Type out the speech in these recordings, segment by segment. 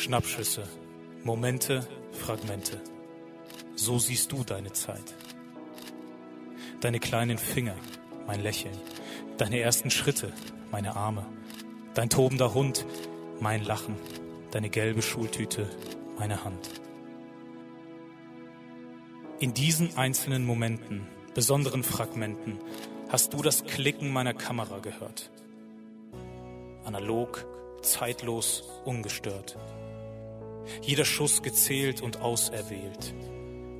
Schnappschüsse, Momente, Fragmente. So siehst du deine Zeit. Deine kleinen Finger, mein Lächeln, deine ersten Schritte, meine Arme, dein tobender Hund, mein Lachen, deine gelbe Schultüte, meine Hand. In diesen einzelnen Momenten, besonderen Fragmenten, hast du das Klicken meiner Kamera gehört. Analog, zeitlos, ungestört. Jeder Schuss gezählt und auserwählt.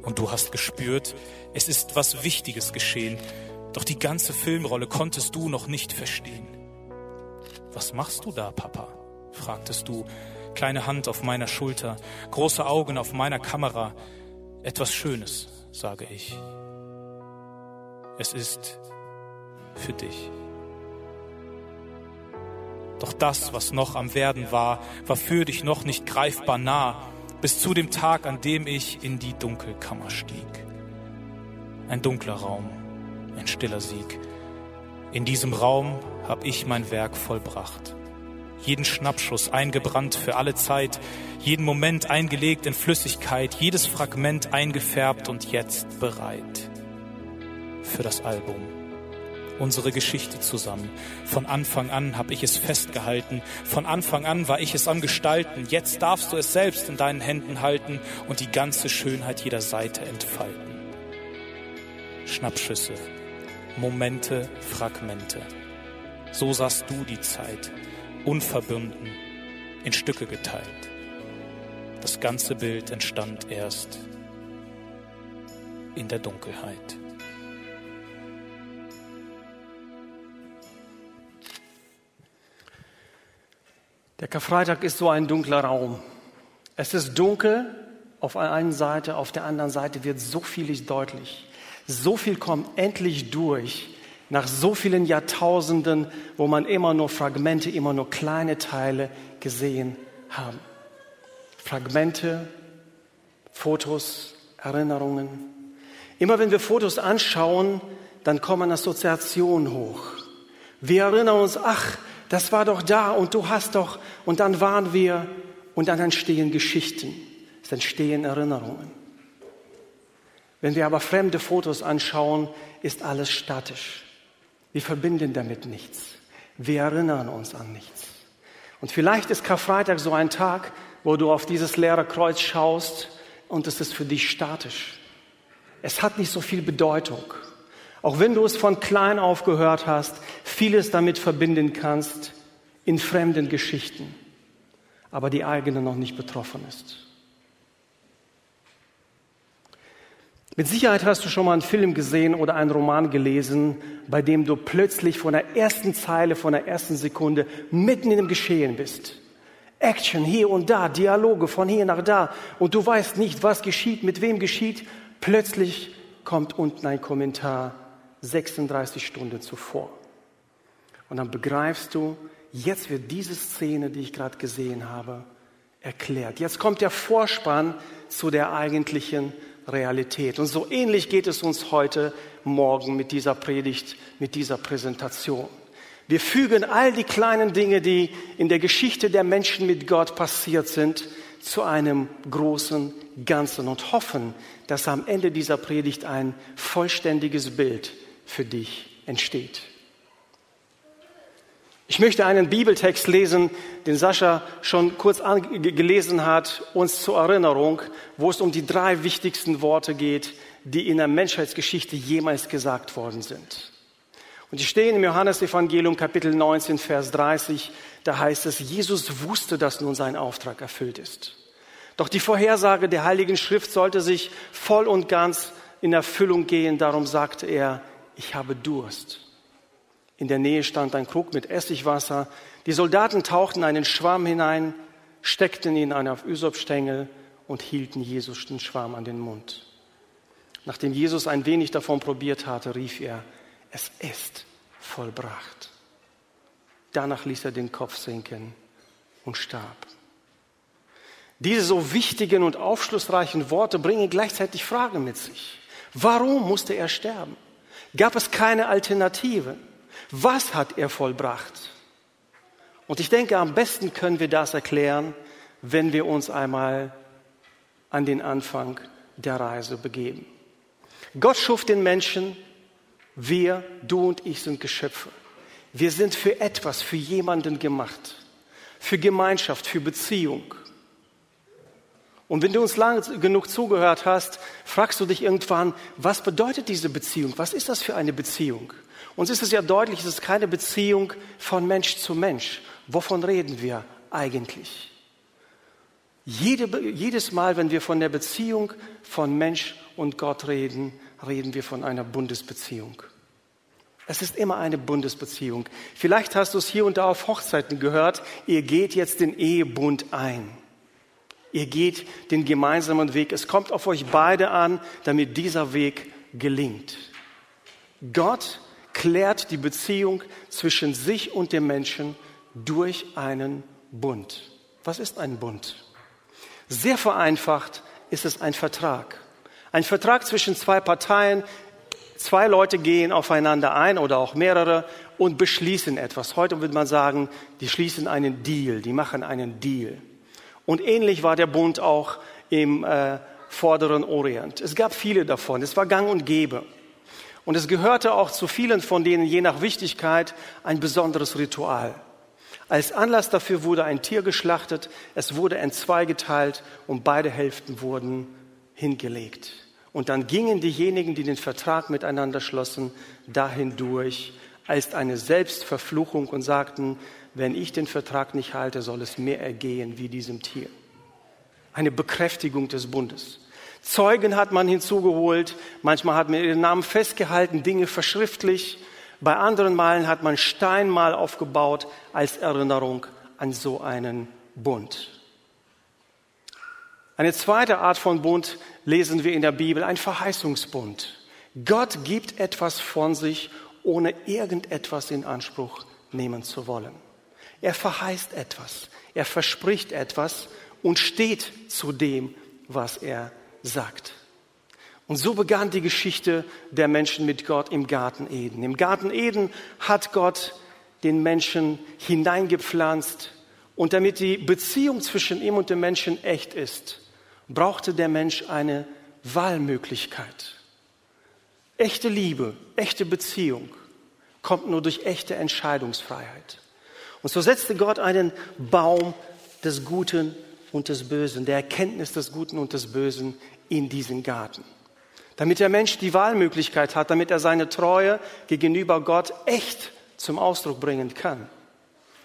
Und du hast gespürt, es ist was Wichtiges geschehen, doch die ganze Filmrolle konntest du noch nicht verstehen. Was machst du da, Papa? fragtest du, kleine Hand auf meiner Schulter, große Augen auf meiner Kamera. Etwas Schönes, sage ich. Es ist für dich. Doch das, was noch am Werden war, war für dich noch nicht greifbar nah, bis zu dem Tag, an dem ich in die Dunkelkammer stieg. Ein dunkler Raum, ein stiller Sieg. In diesem Raum hab ich mein Werk vollbracht. Jeden Schnappschuss eingebrannt für alle Zeit, jeden Moment eingelegt in Flüssigkeit, jedes Fragment eingefärbt und jetzt bereit für das Album unsere Geschichte zusammen. Von Anfang an habe ich es festgehalten. Von Anfang an war ich es am Gestalten. Jetzt darfst du es selbst in deinen Händen halten und die ganze Schönheit jeder Seite entfalten. Schnappschüsse, Momente, Fragmente. So sahst du die Zeit, unverbunden, in Stücke geteilt. Das ganze Bild entstand erst in der Dunkelheit. Der Karfreitag ist so ein dunkler Raum. Es ist dunkel auf der einen Seite, auf der anderen Seite wird so vieles deutlich. So viel kommt endlich durch nach so vielen Jahrtausenden, wo man immer nur Fragmente, immer nur kleine Teile gesehen haben. Fragmente, Fotos, Erinnerungen. Immer wenn wir Fotos anschauen, dann kommen Assoziationen hoch. Wir erinnern uns, ach, das war doch da und du hast doch, und dann waren wir, und dann entstehen Geschichten, es entstehen Erinnerungen. Wenn wir aber fremde Fotos anschauen, ist alles statisch. Wir verbinden damit nichts. Wir erinnern uns an nichts. Und vielleicht ist Karfreitag so ein Tag, wo du auf dieses leere Kreuz schaust und es ist für dich statisch. Es hat nicht so viel Bedeutung. Auch wenn du es von klein auf gehört hast, vieles damit verbinden kannst in fremden Geschichten, aber die eigene noch nicht betroffen ist. Mit Sicherheit hast du schon mal einen Film gesehen oder einen Roman gelesen, bei dem du plötzlich von der ersten Zeile, von der ersten Sekunde mitten in dem Geschehen bist. Action hier und da, Dialoge von hier nach da und du weißt nicht, was geschieht, mit wem geschieht. Plötzlich kommt unten ein Kommentar 36 Stunden zuvor. Und dann begreifst du, jetzt wird diese Szene, die ich gerade gesehen habe, erklärt. Jetzt kommt der Vorspann zu der eigentlichen Realität. Und so ähnlich geht es uns heute Morgen mit dieser Predigt, mit dieser Präsentation. Wir fügen all die kleinen Dinge, die in der Geschichte der Menschen mit Gott passiert sind, zu einem großen Ganzen und hoffen, dass am Ende dieser Predigt ein vollständiges Bild für dich entsteht. Ich möchte einen Bibeltext lesen, den Sascha schon kurz gelesen hat, uns zur Erinnerung, wo es um die drei wichtigsten Worte geht, die in der Menschheitsgeschichte jemals gesagt worden sind. Und die stehen im Johannesevangelium Kapitel 19, Vers 30. Da heißt es, Jesus wusste, dass nun sein Auftrag erfüllt ist. Doch die Vorhersage der Heiligen Schrift sollte sich voll und ganz in Erfüllung gehen. Darum sagte er, ich habe Durst. In der Nähe stand ein Krug mit Essigwasser. Die Soldaten tauchten einen Schwamm hinein, steckten ihn auf Ysopstängel und hielten Jesus den Schwamm an den Mund. Nachdem Jesus ein wenig davon probiert hatte, rief er, es ist vollbracht. Danach ließ er den Kopf sinken und starb. Diese so wichtigen und aufschlussreichen Worte bringen gleichzeitig Fragen mit sich. Warum musste er sterben? Gab es keine Alternative? Was hat er vollbracht? Und ich denke, am besten können wir das erklären, wenn wir uns einmal an den Anfang der Reise begeben. Gott schuf den Menschen, wir, du und ich sind Geschöpfe. Wir sind für etwas, für jemanden gemacht, für Gemeinschaft, für Beziehung. Und wenn du uns lange genug zugehört hast, fragst du dich irgendwann, was bedeutet diese Beziehung? Was ist das für eine Beziehung? Uns ist es ja deutlich, es ist keine Beziehung von Mensch zu Mensch. Wovon reden wir eigentlich? Jede, jedes Mal, wenn wir von der Beziehung von Mensch und Gott reden, reden wir von einer Bundesbeziehung. Es ist immer eine Bundesbeziehung. Vielleicht hast du es hier und da auf Hochzeiten gehört, ihr geht jetzt den Ehebund ein. Ihr geht den gemeinsamen Weg. Es kommt auf euch beide an, damit dieser Weg gelingt. Gott klärt die Beziehung zwischen sich und dem Menschen durch einen Bund. Was ist ein Bund? Sehr vereinfacht ist es ein Vertrag. Ein Vertrag zwischen zwei Parteien. Zwei Leute gehen aufeinander ein oder auch mehrere und beschließen etwas. Heute würde man sagen, die schließen einen Deal, die machen einen Deal. Und ähnlich war der Bund auch im äh, vorderen Orient. Es gab viele davon. Es war gang und gäbe. Und es gehörte auch zu vielen von denen, je nach Wichtigkeit, ein besonderes Ritual. Als Anlass dafür wurde ein Tier geschlachtet, es wurde entzweigeteilt und beide Hälften wurden hingelegt. Und dann gingen diejenigen, die den Vertrag miteinander schlossen, dahin durch als eine Selbstverfluchung und sagten, wenn ich den Vertrag nicht halte, soll es mir ergehen wie diesem Tier. Eine Bekräftigung des Bundes. Zeugen hat man hinzugeholt, manchmal hat man ihren Namen festgehalten, Dinge verschriftlich, bei anderen Malen hat man Steinmal aufgebaut als Erinnerung an so einen Bund. Eine zweite Art von Bund lesen wir in der Bibel, ein Verheißungsbund. Gott gibt etwas von sich, ohne irgendetwas in Anspruch nehmen zu wollen. Er verheißt etwas, er verspricht etwas und steht zu dem, was er sagt. Und so begann die Geschichte der Menschen mit Gott im Garten Eden. Im Garten Eden hat Gott den Menschen hineingepflanzt und damit die Beziehung zwischen ihm und dem Menschen echt ist, brauchte der Mensch eine Wahlmöglichkeit. Echte Liebe, echte Beziehung kommt nur durch echte Entscheidungsfreiheit. Und so setzte Gott einen Baum des Guten und des Bösen, der Erkenntnis des Guten und des Bösen in diesen Garten. Damit der Mensch die Wahlmöglichkeit hat, damit er seine Treue gegenüber Gott echt zum Ausdruck bringen kann.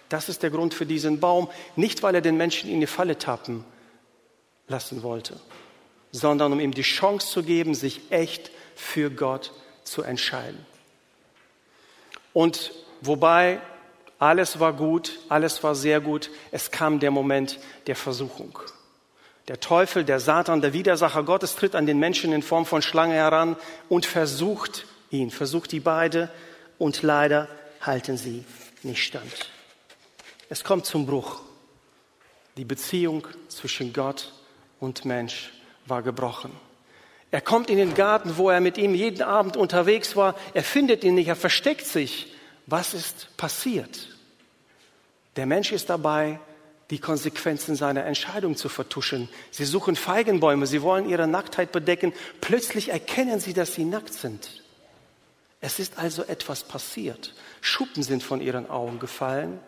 Das ist der Grund für diesen Baum, nicht weil er den Menschen in die Falle tappen lassen wollte, sondern um ihm die Chance zu geben, sich echt für Gott zu entscheiden. Und wobei alles war gut, alles war sehr gut. Es kam der Moment der Versuchung. Der Teufel, der Satan, der Widersacher Gottes tritt an den Menschen in Form von Schlange heran und versucht ihn, versucht die beide und leider halten sie nicht stand. Es kommt zum Bruch. Die Beziehung zwischen Gott und Mensch war gebrochen. Er kommt in den Garten, wo er mit ihm jeden Abend unterwegs war. Er findet ihn nicht, er versteckt sich. Was ist passiert? Der Mensch ist dabei, die Konsequenzen seiner Entscheidung zu vertuschen. Sie suchen Feigenbäume, sie wollen ihre Nacktheit bedecken. Plötzlich erkennen sie, dass sie nackt sind. Es ist also etwas passiert. Schuppen sind von ihren Augen gefallen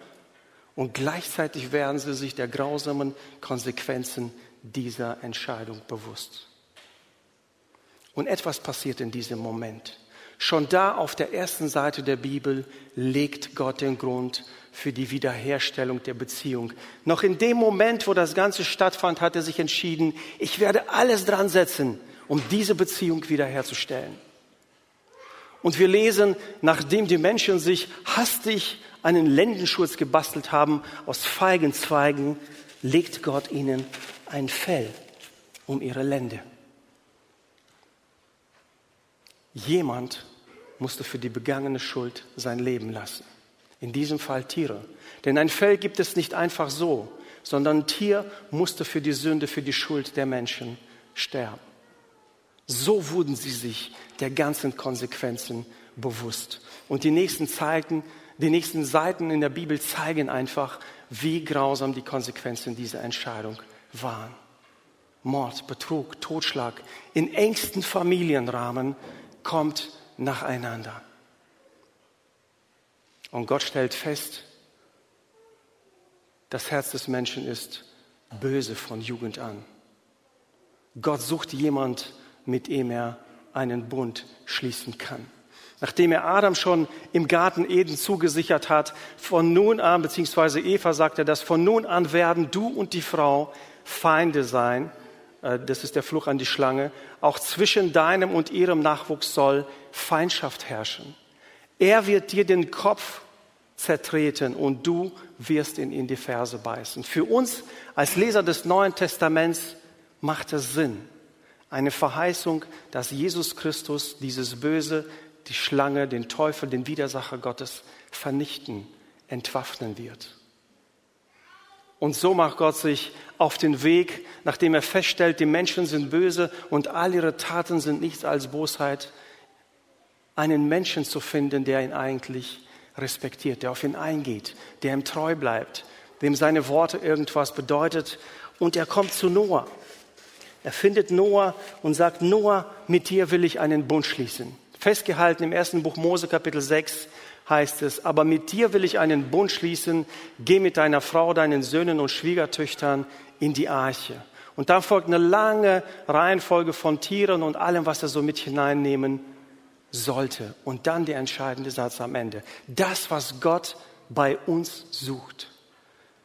und gleichzeitig werden sie sich der grausamen Konsequenzen dieser Entscheidung bewusst. Und etwas passiert in diesem Moment. Schon da auf der ersten Seite der Bibel legt Gott den Grund für die Wiederherstellung der Beziehung. Noch in dem Moment, wo das Ganze stattfand, hat er sich entschieden, ich werde alles dran setzen, um diese Beziehung wiederherzustellen. Und wir lesen, nachdem die Menschen sich hastig einen Lendenschutz gebastelt haben aus Feigenzweigen, legt Gott ihnen ein Fell um ihre Lende. Jemand musste für die begangene Schuld sein Leben lassen. In diesem Fall Tiere. Denn ein Fell gibt es nicht einfach so, sondern ein Tier musste für die Sünde, für die Schuld der Menschen sterben. So wurden sie sich der ganzen Konsequenzen bewusst. Und die nächsten Zeiten, die nächsten Seiten in der Bibel zeigen einfach, wie grausam die Konsequenzen dieser Entscheidung waren. Mord, Betrug, Totschlag in engsten Familienrahmen kommt nacheinander. Und Gott stellt fest, das Herz des Menschen ist böse von Jugend an. Gott sucht jemand, mit dem er einen Bund schließen kann. Nachdem er Adam schon im Garten Eden zugesichert hat, von nun an, beziehungsweise Eva sagt er das, von nun an werden du und die Frau Feinde sein. Äh, das ist der Fluch an die Schlange. Auch zwischen deinem und ihrem Nachwuchs soll Feindschaft herrschen. Er wird dir den Kopf zertreten und du wirst ihn in die Ferse beißen. Für uns als Leser des Neuen Testaments macht es Sinn. Eine Verheißung, dass Jesus Christus dieses Böse, die Schlange, den Teufel, den Widersacher Gottes vernichten, entwaffnen wird. Und so macht Gott sich auf den Weg, nachdem er feststellt, die Menschen sind böse und all ihre Taten sind nichts als Bosheit, einen Menschen zu finden, der ihn eigentlich respektiert, der auf ihn eingeht, der ihm treu bleibt, dem seine Worte irgendwas bedeutet. Und er kommt zu Noah. Er findet Noah und sagt, Noah, mit dir will ich einen Bund schließen. Festgehalten im ersten Buch Mose Kapitel 6 heißt es, aber mit dir will ich einen Bund schließen, geh mit deiner Frau, deinen Söhnen und Schwiegertöchtern in die Arche. Und dann folgt eine lange Reihenfolge von Tieren und allem, was er so mit hineinnehmen sollte. Und dann der entscheidende Satz am Ende. Das, was Gott bei uns sucht.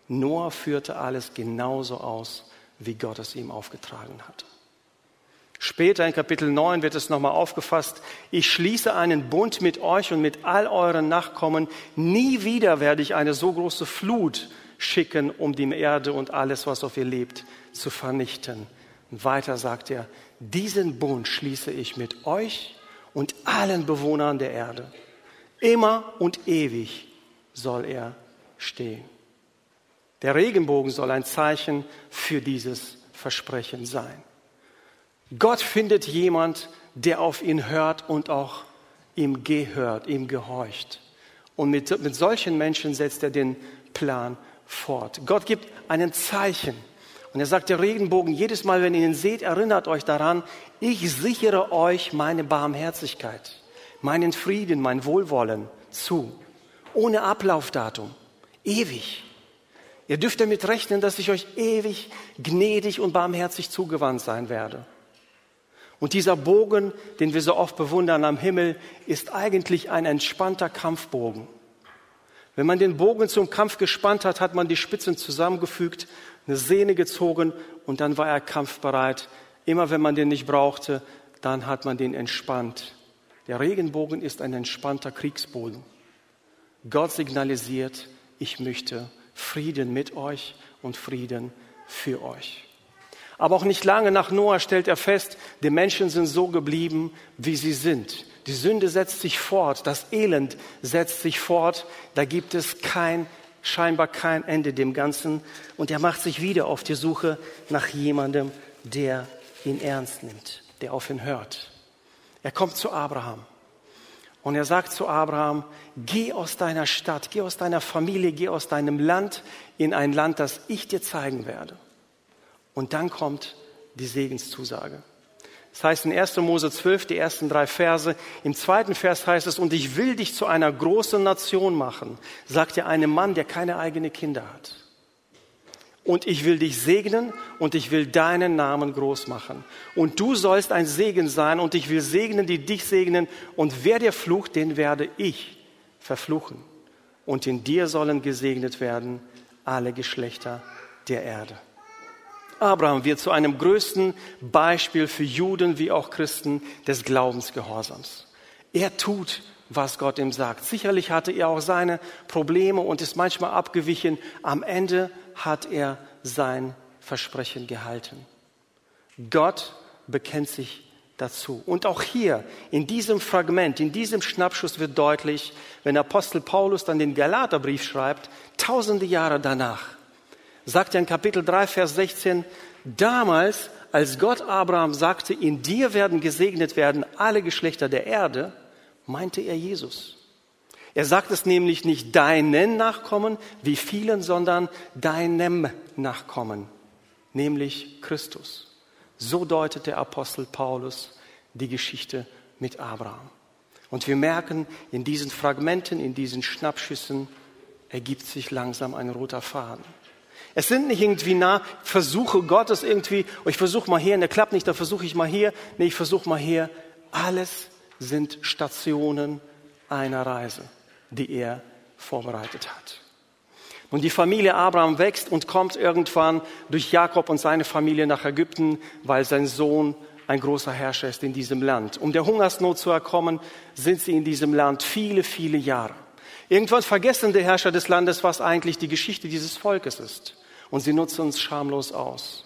Noah führte alles genauso aus, wie Gott es ihm aufgetragen hat. Später in Kapitel 9 wird es nochmal aufgefasst. Ich schließe einen Bund mit euch und mit all euren Nachkommen. Nie wieder werde ich eine so große Flut schicken, um die Erde und alles, was auf ihr lebt, zu vernichten. Und weiter sagt er, diesen Bund schließe ich mit euch und allen Bewohnern der Erde. Immer und ewig soll er stehen. Der Regenbogen soll ein Zeichen für dieses Versprechen sein. Gott findet jemand, der auf ihn hört und auch ihm gehört, ihm gehorcht. Und mit, mit solchen Menschen setzt er den Plan fort. Gott gibt ein Zeichen. Und er sagt, der Regenbogen, jedes Mal, wenn ihr ihn seht, erinnert euch daran, ich sichere euch meine Barmherzigkeit, meinen Frieden, mein Wohlwollen zu. Ohne Ablaufdatum. Ewig. Ihr dürft damit rechnen, dass ich euch ewig gnädig und barmherzig zugewandt sein werde. Und dieser Bogen, den wir so oft bewundern am Himmel, ist eigentlich ein entspannter Kampfbogen. Wenn man den Bogen zum Kampf gespannt hat, hat man die Spitzen zusammengefügt, eine Sehne gezogen und dann war er kampfbereit. Immer wenn man den nicht brauchte, dann hat man den entspannt. Der Regenbogen ist ein entspannter Kriegsbogen. Gott signalisiert, ich möchte Frieden mit euch und Frieden für euch. Aber auch nicht lange nach Noah stellt er fest, die Menschen sind so geblieben, wie sie sind. Die Sünde setzt sich fort, das Elend setzt sich fort, da gibt es kein, scheinbar kein Ende dem Ganzen. Und er macht sich wieder auf die Suche nach jemandem, der ihn ernst nimmt, der auf ihn hört. Er kommt zu Abraham. Und er sagt zu Abraham, geh aus deiner Stadt, geh aus deiner Familie, geh aus deinem Land in ein Land, das ich dir zeigen werde. Und dann kommt die Segenszusage. Das heißt in 1. Mose 12, die ersten drei Verse. Im zweiten Vers heißt es, und ich will dich zu einer großen Nation machen, sagt er einem Mann, der keine eigenen Kinder hat. Und ich will dich segnen und ich will deinen Namen groß machen. Und du sollst ein Segen sein und ich will segnen, die dich segnen. Und wer dir flucht, den werde ich verfluchen. Und in dir sollen gesegnet werden alle Geschlechter der Erde. Abraham wird zu einem größten Beispiel für Juden wie auch Christen des Glaubensgehorsams. Er tut, was Gott ihm sagt. Sicherlich hatte er auch seine Probleme und ist manchmal abgewichen. Am Ende hat er sein Versprechen gehalten. Gott bekennt sich dazu. Und auch hier, in diesem Fragment, in diesem Schnappschuss wird deutlich, wenn Apostel Paulus dann den Galaterbrief schreibt, tausende Jahre danach, sagt er in Kapitel 3, Vers 16, damals, als Gott Abraham sagte, in dir werden gesegnet werden alle Geschlechter der Erde, meinte er Jesus. Er sagt es nämlich nicht deinen Nachkommen, wie vielen, sondern deinem Nachkommen, nämlich Christus. So deutet der Apostel Paulus die Geschichte mit Abraham. Und wir merken, in diesen Fragmenten, in diesen Schnappschüssen ergibt sich langsam ein roter Faden. Es sind nicht irgendwie nah Versuche Gottes irgendwie, oh, ich versuche mal hier, der klappt nicht, dann versuche ich mal hier, nee, ich versuche mal hier. Alles sind Stationen einer Reise, die er vorbereitet hat. Und die Familie Abraham wächst und kommt irgendwann durch Jakob und seine Familie nach Ägypten, weil sein Sohn ein großer Herrscher ist in diesem Land. Um der Hungersnot zu erkommen, sind sie in diesem Land viele, viele Jahre. Irgendwann vergessen die Herrscher des Landes, was eigentlich die Geschichte dieses Volkes ist. Und sie nutzen uns schamlos aus.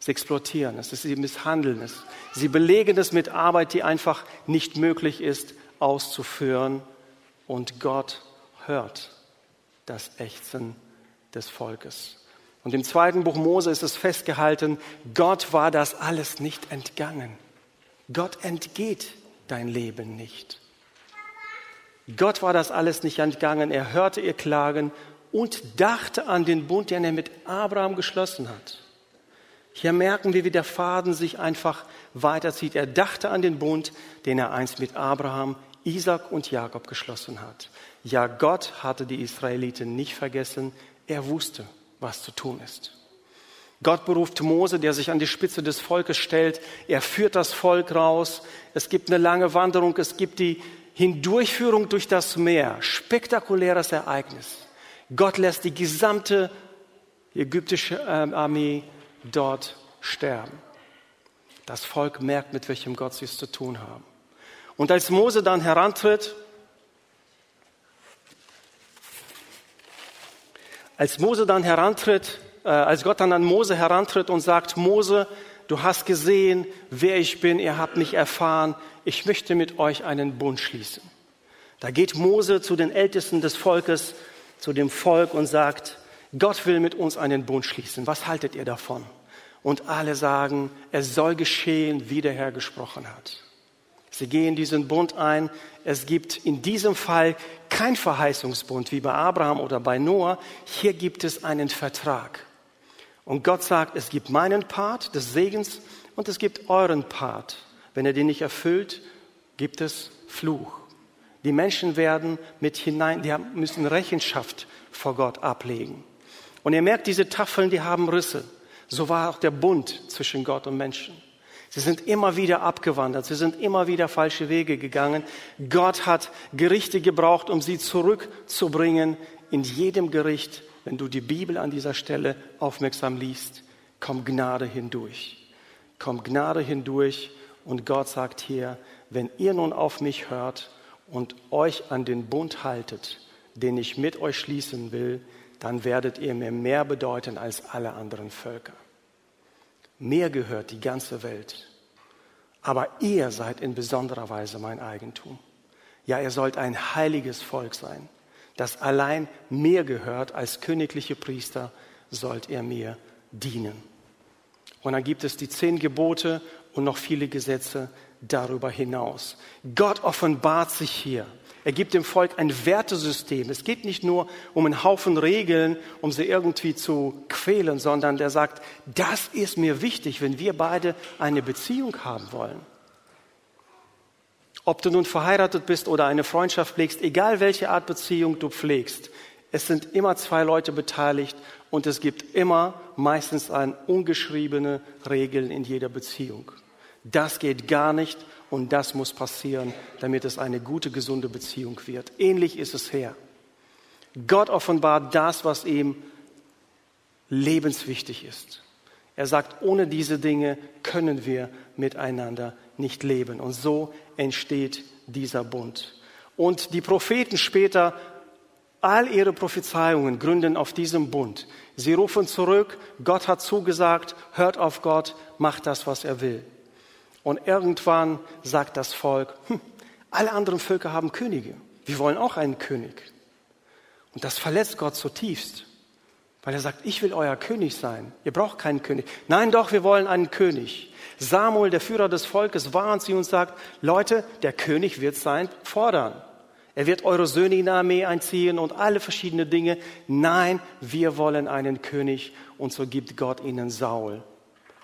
Sie exploitieren es, sie misshandeln es. Sie belegen es mit Arbeit, die einfach nicht möglich ist auszuführen. Und Gott hört das Ächzen des Volkes. Und im zweiten Buch Mose ist es festgehalten, Gott war das alles nicht entgangen. Gott entgeht dein Leben nicht. Gott war das alles nicht entgangen. Er hörte ihr Klagen und dachte an den Bund, den er mit Abraham geschlossen hat. Hier merken wir, wie der Faden sich einfach weiterzieht. Er dachte an den Bund, den er einst mit Abraham, Isaac und Jakob geschlossen hat. Ja, Gott hatte die Israeliten nicht vergessen. Er wusste, was zu tun ist. Gott beruft Mose, der sich an die Spitze des Volkes stellt. Er führt das Volk raus. Es gibt eine lange Wanderung. Es gibt die Hindurchführung durch das Meer. Spektakuläres Ereignis. Gott lässt die gesamte ägyptische ähm, Armee dort sterben. Das Volk merkt, mit welchem Gott sie es zu tun haben. Und als Mose dann herantritt, als Mose dann herantritt, äh, als Gott dann an Mose herantritt und sagt, Mose, du hast gesehen, wer ich bin, ihr habt mich erfahren, ich möchte mit euch einen Bund schließen. Da geht Mose zu den Ältesten des Volkes zu dem Volk und sagt, Gott will mit uns einen Bund schließen. Was haltet ihr davon? Und alle sagen, es soll geschehen, wie der Herr gesprochen hat. Sie gehen diesen Bund ein. Es gibt in diesem Fall kein Verheißungsbund wie bei Abraham oder bei Noah. Hier gibt es einen Vertrag. Und Gott sagt, es gibt meinen Part des Segens und es gibt euren Part. Wenn er den nicht erfüllt, gibt es Fluch. Die Menschen werden mit hinein, die müssen Rechenschaft vor Gott ablegen. Und ihr merkt, diese Tafeln, die haben Risse. So war auch der Bund zwischen Gott und Menschen. Sie sind immer wieder abgewandert, sie sind immer wieder falsche Wege gegangen. Gott hat Gerichte gebraucht, um sie zurückzubringen. In jedem Gericht, wenn du die Bibel an dieser Stelle aufmerksam liest, kommt Gnade hindurch. Kommt Gnade hindurch und Gott sagt hier, wenn ihr nun auf mich hört und euch an den Bund haltet, den ich mit euch schließen will, dann werdet ihr mir mehr bedeuten als alle anderen Völker. Mir gehört die ganze Welt, aber ihr seid in besonderer Weise mein Eigentum. Ja, ihr sollt ein heiliges Volk sein, das allein mir gehört, als königliche Priester sollt ihr mir dienen. Und dann gibt es die zehn Gebote und noch viele Gesetze, darüber hinaus. Gott offenbart sich hier. Er gibt dem Volk ein Wertesystem. Es geht nicht nur um einen Haufen Regeln, um sie irgendwie zu quälen, sondern der sagt, das ist mir wichtig, wenn wir beide eine Beziehung haben wollen. Ob du nun verheiratet bist oder eine Freundschaft pflegst, egal welche Art Beziehung du pflegst, es sind immer zwei Leute beteiligt und es gibt immer meistens ein ungeschriebene Regeln in jeder Beziehung. Das geht gar nicht und das muss passieren, damit es eine gute, gesunde Beziehung wird. Ähnlich ist es her. Gott offenbart das, was ihm lebenswichtig ist. Er sagt, ohne diese Dinge können wir miteinander nicht leben. Und so entsteht dieser Bund. Und die Propheten später, all ihre Prophezeiungen gründen auf diesem Bund. Sie rufen zurück, Gott hat zugesagt, hört auf Gott, macht das, was er will. Und irgendwann sagt das Volk, hm, alle anderen Völker haben Könige. Wir wollen auch einen König. Und das verletzt Gott zutiefst, weil er sagt, ich will euer König sein. Ihr braucht keinen König. Nein, doch, wir wollen einen König. Samuel, der Führer des Volkes, warnt sie und sagt, Leute, der König wird sein fordern. Er wird eure Söhne in die Armee einziehen und alle verschiedenen Dinge. Nein, wir wollen einen König und so gibt Gott ihnen Saul.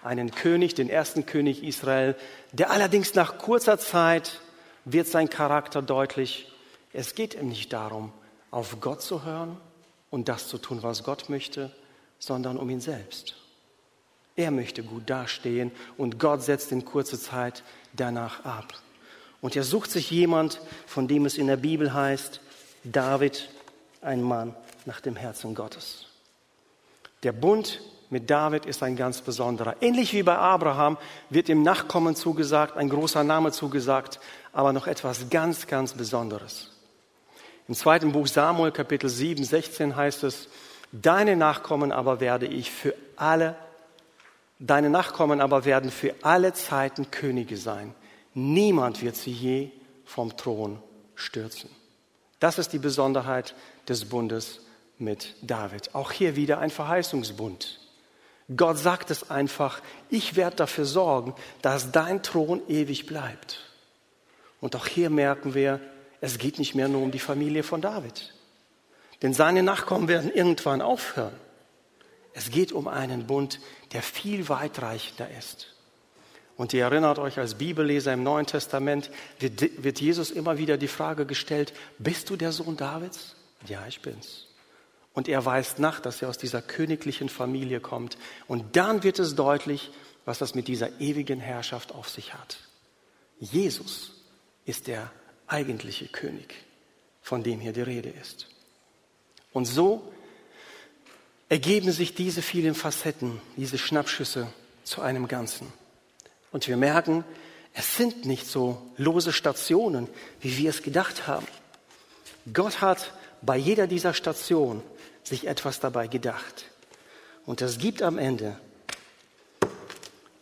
Einen König, den ersten König Israel, der allerdings nach kurzer Zeit wird sein Charakter deutlich. Es geht ihm nicht darum, auf Gott zu hören und das zu tun, was Gott möchte, sondern um ihn selbst. Er möchte gut dastehen und Gott setzt in kurzer Zeit danach ab. Und er sucht sich jemand, von dem es in der Bibel heißt, David, ein Mann nach dem Herzen Gottes. Der Bund mit David ist ein ganz besonderer. Ähnlich wie bei Abraham wird ihm Nachkommen zugesagt, ein großer Name zugesagt, aber noch etwas ganz, ganz Besonderes. Im zweiten Buch Samuel, Kapitel 7, 16 heißt es, Deine Nachkommen aber werde ich für alle Deine Nachkommen aber werden für alle Zeiten Könige sein. Niemand wird sie je vom Thron stürzen. Das ist die Besonderheit des Bundes mit David. Auch hier wieder ein Verheißungsbund. Gott sagt es einfach, ich werde dafür sorgen, dass dein Thron ewig bleibt. Und auch hier merken wir, es geht nicht mehr nur um die Familie von David. Denn seine Nachkommen werden irgendwann aufhören. Es geht um einen Bund, der viel weitreichender ist. Und ihr erinnert euch als Bibelleser im Neuen Testament, wird, Jesus immer wieder die Frage gestellt, bist du der Sohn Davids? Ja, ich bin's. Und er weist nach, dass er aus dieser königlichen Familie kommt. Und dann wird es deutlich, was das mit dieser ewigen Herrschaft auf sich hat. Jesus ist der eigentliche König, von dem hier die Rede ist. Und so ergeben sich diese vielen Facetten, diese Schnappschüsse zu einem Ganzen. Und wir merken, es sind nicht so lose Stationen, wie wir es gedacht haben. Gott hat bei jeder dieser Stationen sich etwas dabei gedacht. Und es gibt am Ende,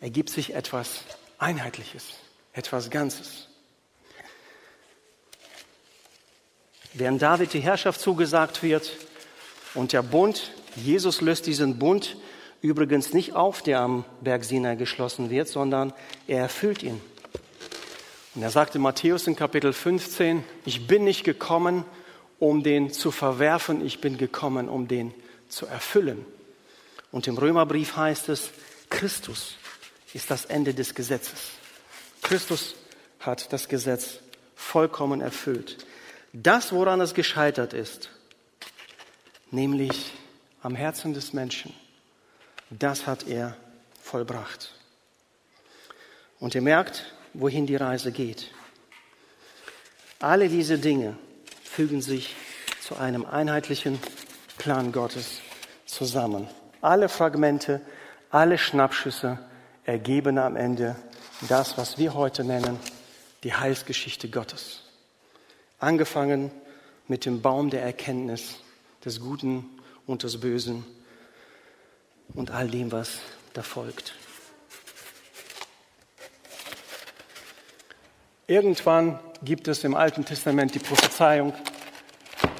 ergibt sich etwas Einheitliches, etwas Ganzes. Während David die Herrschaft zugesagt wird und der Bund Jesus löst diesen Bund übrigens nicht auf, der am Berg Sinai geschlossen wird, sondern er erfüllt ihn. Und er sagte Matthäus in Kapitel 15, ich bin nicht gekommen, um den zu verwerfen, ich bin gekommen, um den zu erfüllen. Und im Römerbrief heißt es, Christus ist das Ende des Gesetzes. Christus hat das Gesetz vollkommen erfüllt. Das, woran es gescheitert ist, nämlich am Herzen des Menschen, das hat er vollbracht. Und ihr merkt, wohin die Reise geht. Alle diese Dinge fügen sich zu einem einheitlichen Plan Gottes zusammen. Alle Fragmente, alle Schnappschüsse ergeben am Ende das, was wir heute nennen, die Heilsgeschichte Gottes. Angefangen mit dem Baum der Erkenntnis des Guten und des Bösen und all dem, was da folgt. Irgendwann gibt es im Alten Testament die Prophezeiung,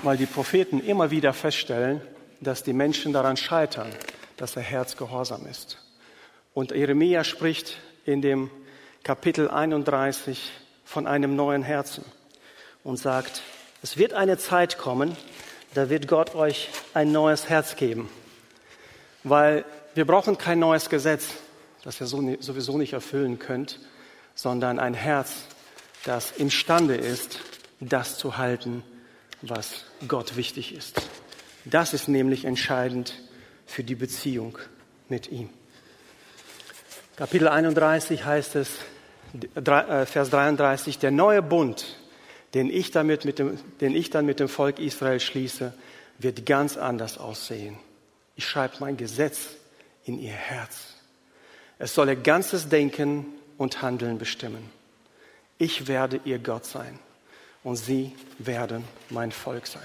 weil die Propheten immer wieder feststellen, dass die Menschen daran scheitern, dass ihr Herz gehorsam ist. Und Jeremia spricht in dem Kapitel 31 von einem neuen Herzen und sagt, es wird eine Zeit kommen, da wird Gott euch ein neues Herz geben. Weil wir brauchen kein neues Gesetz, das ihr sowieso nicht erfüllen könnt, sondern ein Herz, das imstande ist, das zu halten, was Gott wichtig ist. Das ist nämlich entscheidend für die Beziehung mit ihm. Kapitel 31 heißt es, äh, Vers 33, der neue Bund, den ich, damit mit dem, den ich dann mit dem Volk Israel schließe, wird ganz anders aussehen. Ich schreibe mein Gesetz in ihr Herz. Es soll ihr ganzes Denken und Handeln bestimmen. Ich werde ihr Gott sein und sie werden mein Volk sein.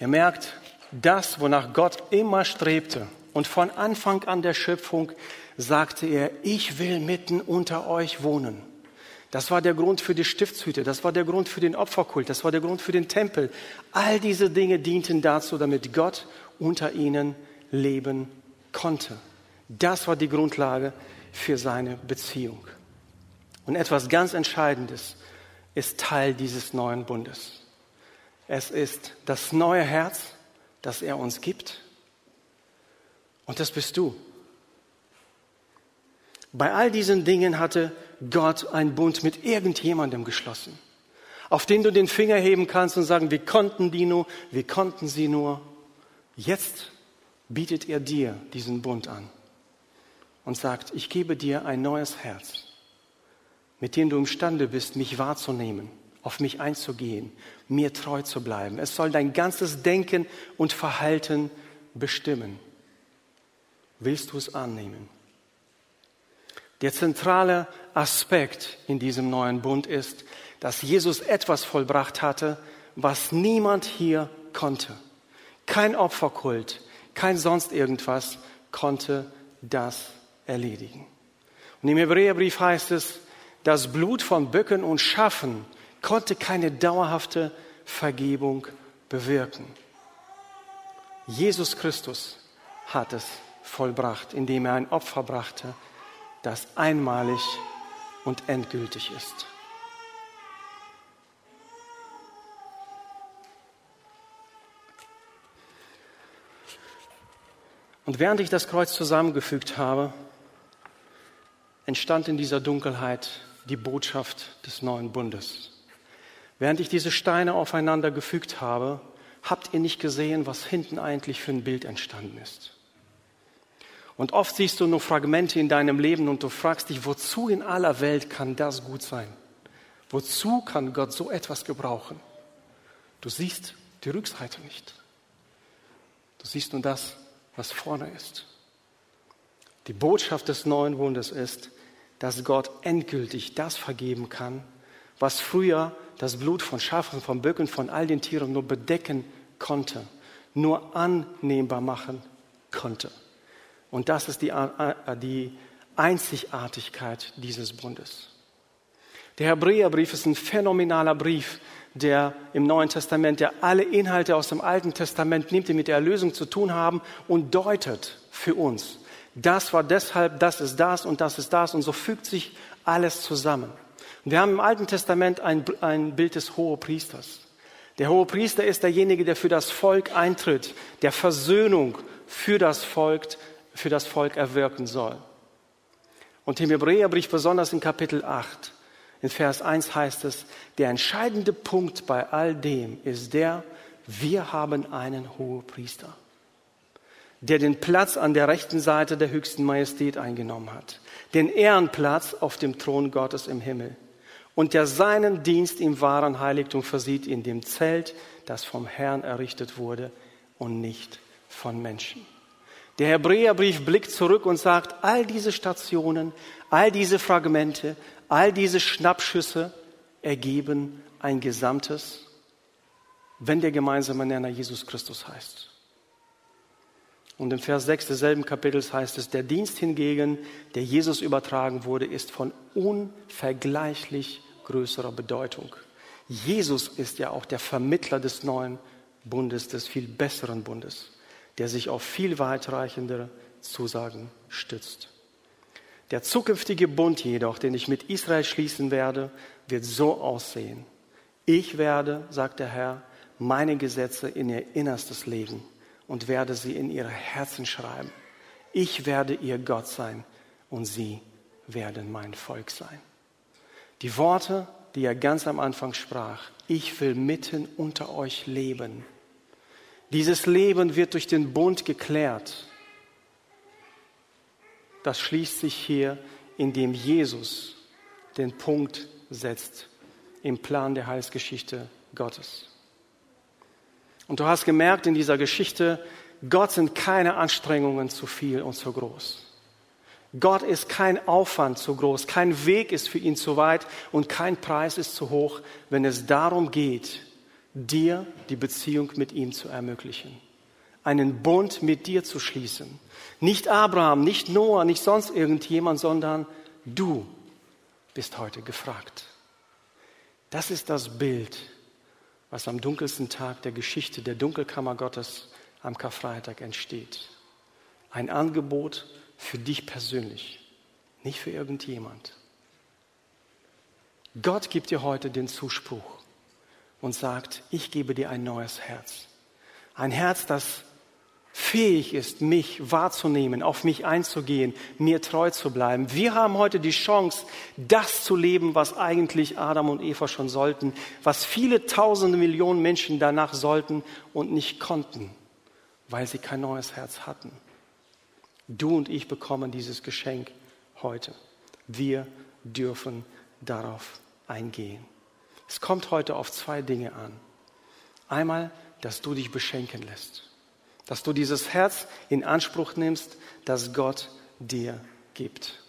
Ihr merkt, das, wonach Gott immer strebte und von Anfang an der Schöpfung sagte er, ich will mitten unter euch wohnen. Das war der Grund für die Stiftshüte, das war der Grund für den Opferkult, das war der Grund für den Tempel. All diese Dinge dienten dazu, damit Gott unter ihnen leben konnte. Das war die Grundlage für seine Beziehung. Und etwas ganz Entscheidendes ist Teil dieses neuen Bundes. Es ist das neue Herz, das er uns gibt. Und das bist du. Bei all diesen Dingen hatte Gott einen Bund mit irgendjemandem geschlossen, auf den du den Finger heben kannst und sagen, wie konnten die nur, wie konnten sie nur. Jetzt bietet er dir diesen Bund an und sagt, ich gebe dir ein neues Herz, mit dem du imstande bist, mich wahrzunehmen, auf mich einzugehen, mir treu zu bleiben. Es soll dein ganzes Denken und Verhalten bestimmen. Willst du es annehmen? Der zentrale Aspekt in diesem neuen Bund ist, dass Jesus etwas vollbracht hatte, was niemand hier konnte. Kein Opferkult, kein sonst irgendwas konnte das erledigen. Und im Hebräerbrief heißt es, das Blut von Böcken und Schafen konnte keine dauerhafte Vergebung bewirken. Jesus Christus hat es vollbracht, indem er ein Opfer brachte, das einmalig und endgültig ist. Und während ich das Kreuz zusammengefügt habe, entstand in dieser Dunkelheit die Botschaft des neuen Bundes. Während ich diese Steine aufeinander gefügt habe, habt ihr nicht gesehen, was hinten eigentlich für ein Bild entstanden ist. Und oft siehst du nur Fragmente in deinem Leben und du fragst dich, wozu in aller Welt kann das gut sein? Wozu kann Gott so etwas gebrauchen? Du siehst die Rückseite nicht. Du siehst nur das, was vorne ist. Die Botschaft des neuen Bundes ist, dass Gott endgültig das vergeben kann, was früher das Blut von Schafen, von Böcken, von all den Tieren nur bedecken konnte, nur annehmbar machen konnte. Und das ist die, die Einzigartigkeit dieses Bundes. Der Hebräerbrief ist ein phänomenaler Brief, der im Neuen Testament, der alle Inhalte aus dem Alten Testament nimmt, die mit der Erlösung zu tun haben und deutet für uns. Das war deshalb, das ist das und das ist das und so fügt sich alles zusammen. Wir haben im Alten Testament ein, ein Bild des Hohepriesters. Der Hohepriester ist derjenige, der für das Volk eintritt, der Versöhnung für das Volk, für das Volk erwirken soll. Und im Hebräerbrief, besonders in Kapitel 8, in Vers 1 heißt es, der entscheidende Punkt bei all dem ist der, wir haben einen Hohepriester, der den Platz an der rechten Seite der höchsten Majestät eingenommen hat, den Ehrenplatz auf dem Thron Gottes im Himmel und der seinen Dienst im wahren Heiligtum versieht in dem Zelt, das vom Herrn errichtet wurde und nicht von Menschen. Der Hebräerbrief blickt zurück und sagt, all diese Stationen, all diese Fragmente, All diese Schnappschüsse ergeben ein Gesamtes, wenn der gemeinsame Nenner Jesus Christus heißt. Und im Vers 6 desselben Kapitels heißt es, der Dienst hingegen, der Jesus übertragen wurde, ist von unvergleichlich größerer Bedeutung. Jesus ist ja auch der Vermittler des neuen Bundes, des viel besseren Bundes, der sich auf viel weitreichendere Zusagen stützt. Der zukünftige Bund jedoch, den ich mit Israel schließen werde, wird so aussehen. Ich werde, sagt der Herr, meine Gesetze in ihr Innerstes legen und werde sie in ihre Herzen schreiben. Ich werde ihr Gott sein und sie werden mein Volk sein. Die Worte, die er ganz am Anfang sprach, ich will mitten unter euch leben. Dieses Leben wird durch den Bund geklärt das schließt sich hier, indem Jesus den Punkt setzt im Plan der Heilsgeschichte Gottes. Und du hast gemerkt in dieser Geschichte, Gott sind keine Anstrengungen zu viel und zu groß. Gott ist kein Aufwand zu groß, kein Weg ist für ihn zu weit und kein Preis ist zu hoch, wenn es darum geht, dir die Beziehung mit ihm zu ermöglichen einen Bund mit dir zu schließen. Nicht Abraham, nicht Noah, nicht sonst irgendjemand, sondern du bist heute gefragt. Das ist das Bild, was am dunkelsten Tag der Geschichte der Dunkelkammer Gottes am Karfreitag entsteht. Ein Angebot für dich persönlich, nicht für irgendjemand. Gott gibt dir heute den Zuspruch und sagt, ich gebe dir ein neues Herz. Ein Herz, das fähig ist, mich wahrzunehmen, auf mich einzugehen, mir treu zu bleiben. Wir haben heute die Chance, das zu leben, was eigentlich Adam und Eva schon sollten, was viele tausende Millionen Menschen danach sollten und nicht konnten, weil sie kein neues Herz hatten. Du und ich bekommen dieses Geschenk heute. Wir dürfen darauf eingehen. Es kommt heute auf zwei Dinge an. Einmal, dass du dich beschenken lässt dass du dieses Herz in Anspruch nimmst, das Gott dir gibt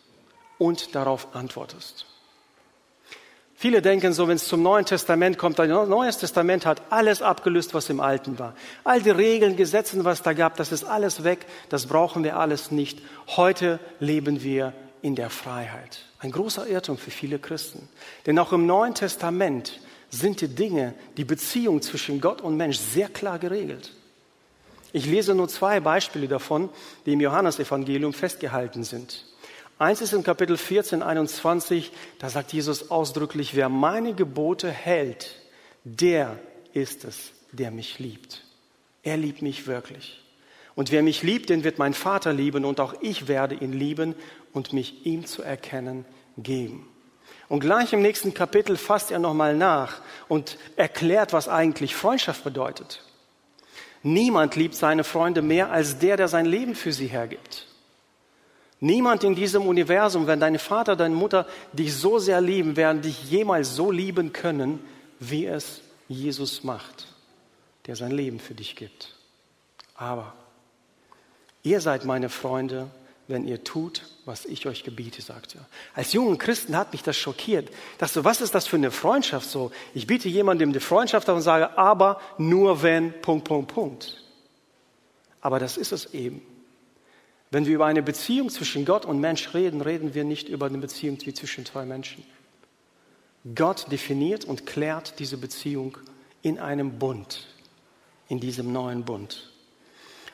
und darauf antwortest. Viele denken so, wenn es zum Neuen Testament kommt, das Neue Testament hat alles abgelöst, was im Alten war. All die Regeln, Gesetze, was da gab, das ist alles weg, das brauchen wir alles nicht. Heute leben wir in der Freiheit. Ein großer Irrtum für viele Christen. Denn auch im Neuen Testament sind die Dinge, die Beziehung zwischen Gott und Mensch sehr klar geregelt. Ich lese nur zwei Beispiele davon, die im Johannesevangelium festgehalten sind. Eins ist im Kapitel 14, 21, da sagt Jesus ausdrücklich, wer meine Gebote hält, der ist es, der mich liebt. Er liebt mich wirklich. Und wer mich liebt, den wird mein Vater lieben und auch ich werde ihn lieben und mich ihm zu erkennen geben. Und gleich im nächsten Kapitel fasst er nochmal nach und erklärt, was eigentlich Freundschaft bedeutet. Niemand liebt seine Freunde mehr als der, der sein Leben für sie hergibt. Niemand in diesem Universum, wenn deine Vater, deine Mutter dich so sehr lieben, werden dich jemals so lieben können, wie es Jesus macht, der sein Leben für dich gibt. Aber ihr seid meine Freunde, wenn ihr tut, was ich euch gebiete, sagt er. Als jungen Christen hat mich das schockiert. Dachte, was ist das für eine Freundschaft so? Ich biete jemandem die Freundschaft und sage, aber nur wenn, Punkt, Punkt, Punkt. Aber das ist es eben. Wenn wir über eine Beziehung zwischen Gott und Mensch reden, reden wir nicht über eine Beziehung wie zwischen zwei Menschen. Gott definiert und klärt diese Beziehung in einem Bund, in diesem neuen Bund.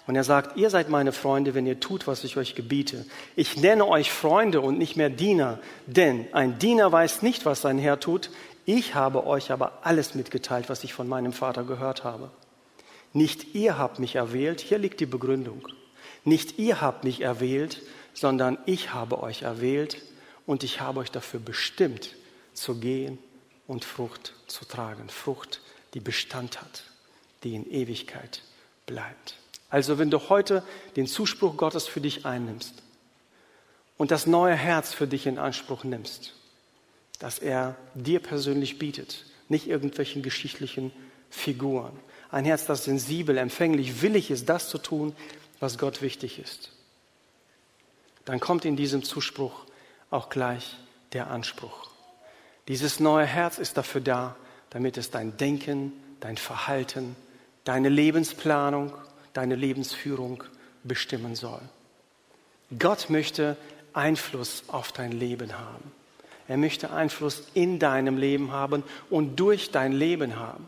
Und er sagt, ihr seid meine Freunde, wenn ihr tut, was ich euch gebiete. Ich nenne euch Freunde und nicht mehr Diener, denn ein Diener weiß nicht, was sein Herr tut. Ich habe euch aber alles mitgeteilt, was ich von meinem Vater gehört habe. Nicht ihr habt mich erwählt, hier liegt die Begründung. Nicht ihr habt mich erwählt, sondern ich habe euch erwählt und ich habe euch dafür bestimmt, zu gehen und Frucht zu tragen. Frucht, die Bestand hat, die in Ewigkeit bleibt. Also wenn du heute den Zuspruch Gottes für dich einnimmst und das neue Herz für dich in Anspruch nimmst, das er dir persönlich bietet, nicht irgendwelchen geschichtlichen Figuren. Ein Herz, das sensibel, empfänglich, willig ist, das zu tun, was Gott wichtig ist. Dann kommt in diesem Zuspruch auch gleich der Anspruch. Dieses neue Herz ist dafür da, damit es dein Denken, dein Verhalten, deine Lebensplanung deine Lebensführung bestimmen soll. Gott möchte Einfluss auf dein Leben haben. Er möchte Einfluss in deinem Leben haben und durch dein Leben haben.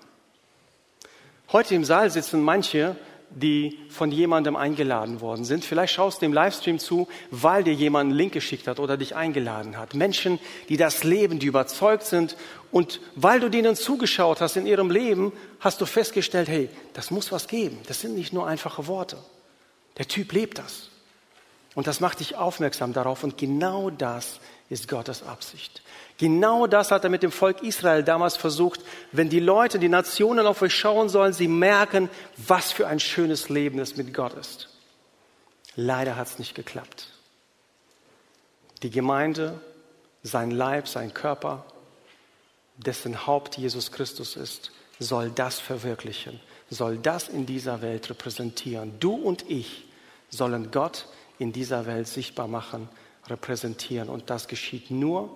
Heute im Saal sitzen manche, die von jemandem eingeladen worden sind. Vielleicht schaust du dem Livestream zu, weil dir jemand einen Link geschickt hat oder dich eingeladen hat. Menschen, die das leben, die überzeugt sind. Und weil du denen zugeschaut hast in ihrem Leben, hast du festgestellt, hey, das muss was geben. Das sind nicht nur einfache Worte. Der Typ lebt das. Und das macht dich aufmerksam darauf. Und genau das ist Gottes Absicht. Genau das hat er mit dem Volk Israel damals versucht. Wenn die Leute, die Nationen auf euch schauen sollen, sie merken, was für ein schönes Leben es mit Gott ist. Leider hat es nicht geklappt. Die Gemeinde, sein Leib, sein Körper, dessen Haupt Jesus Christus ist, soll das verwirklichen, soll das in dieser Welt repräsentieren. Du und ich sollen Gott in dieser Welt sichtbar machen, repräsentieren. Und das geschieht nur,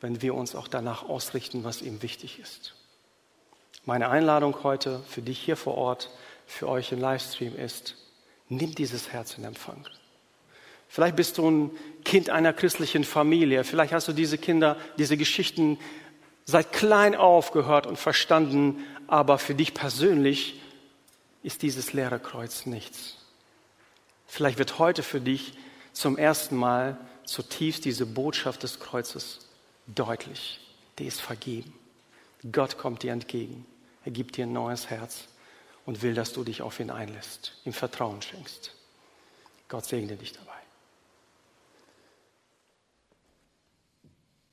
wenn wir uns auch danach ausrichten, was ihm wichtig ist. Meine Einladung heute für dich hier vor Ort, für euch im Livestream ist, nimm dieses Herz in Empfang. Vielleicht bist du ein Kind einer christlichen Familie. Vielleicht hast du diese Kinder, diese Geschichten seit klein auf gehört und verstanden. Aber für dich persönlich ist dieses leere Kreuz nichts. Vielleicht wird heute für dich zum ersten Mal zutiefst diese Botschaft des Kreuzes deutlich. die ist vergeben. Gott kommt dir entgegen. Er gibt dir ein neues Herz und will, dass du dich auf ihn einlässt, ihm Vertrauen schenkst. Gott segne dich dabei.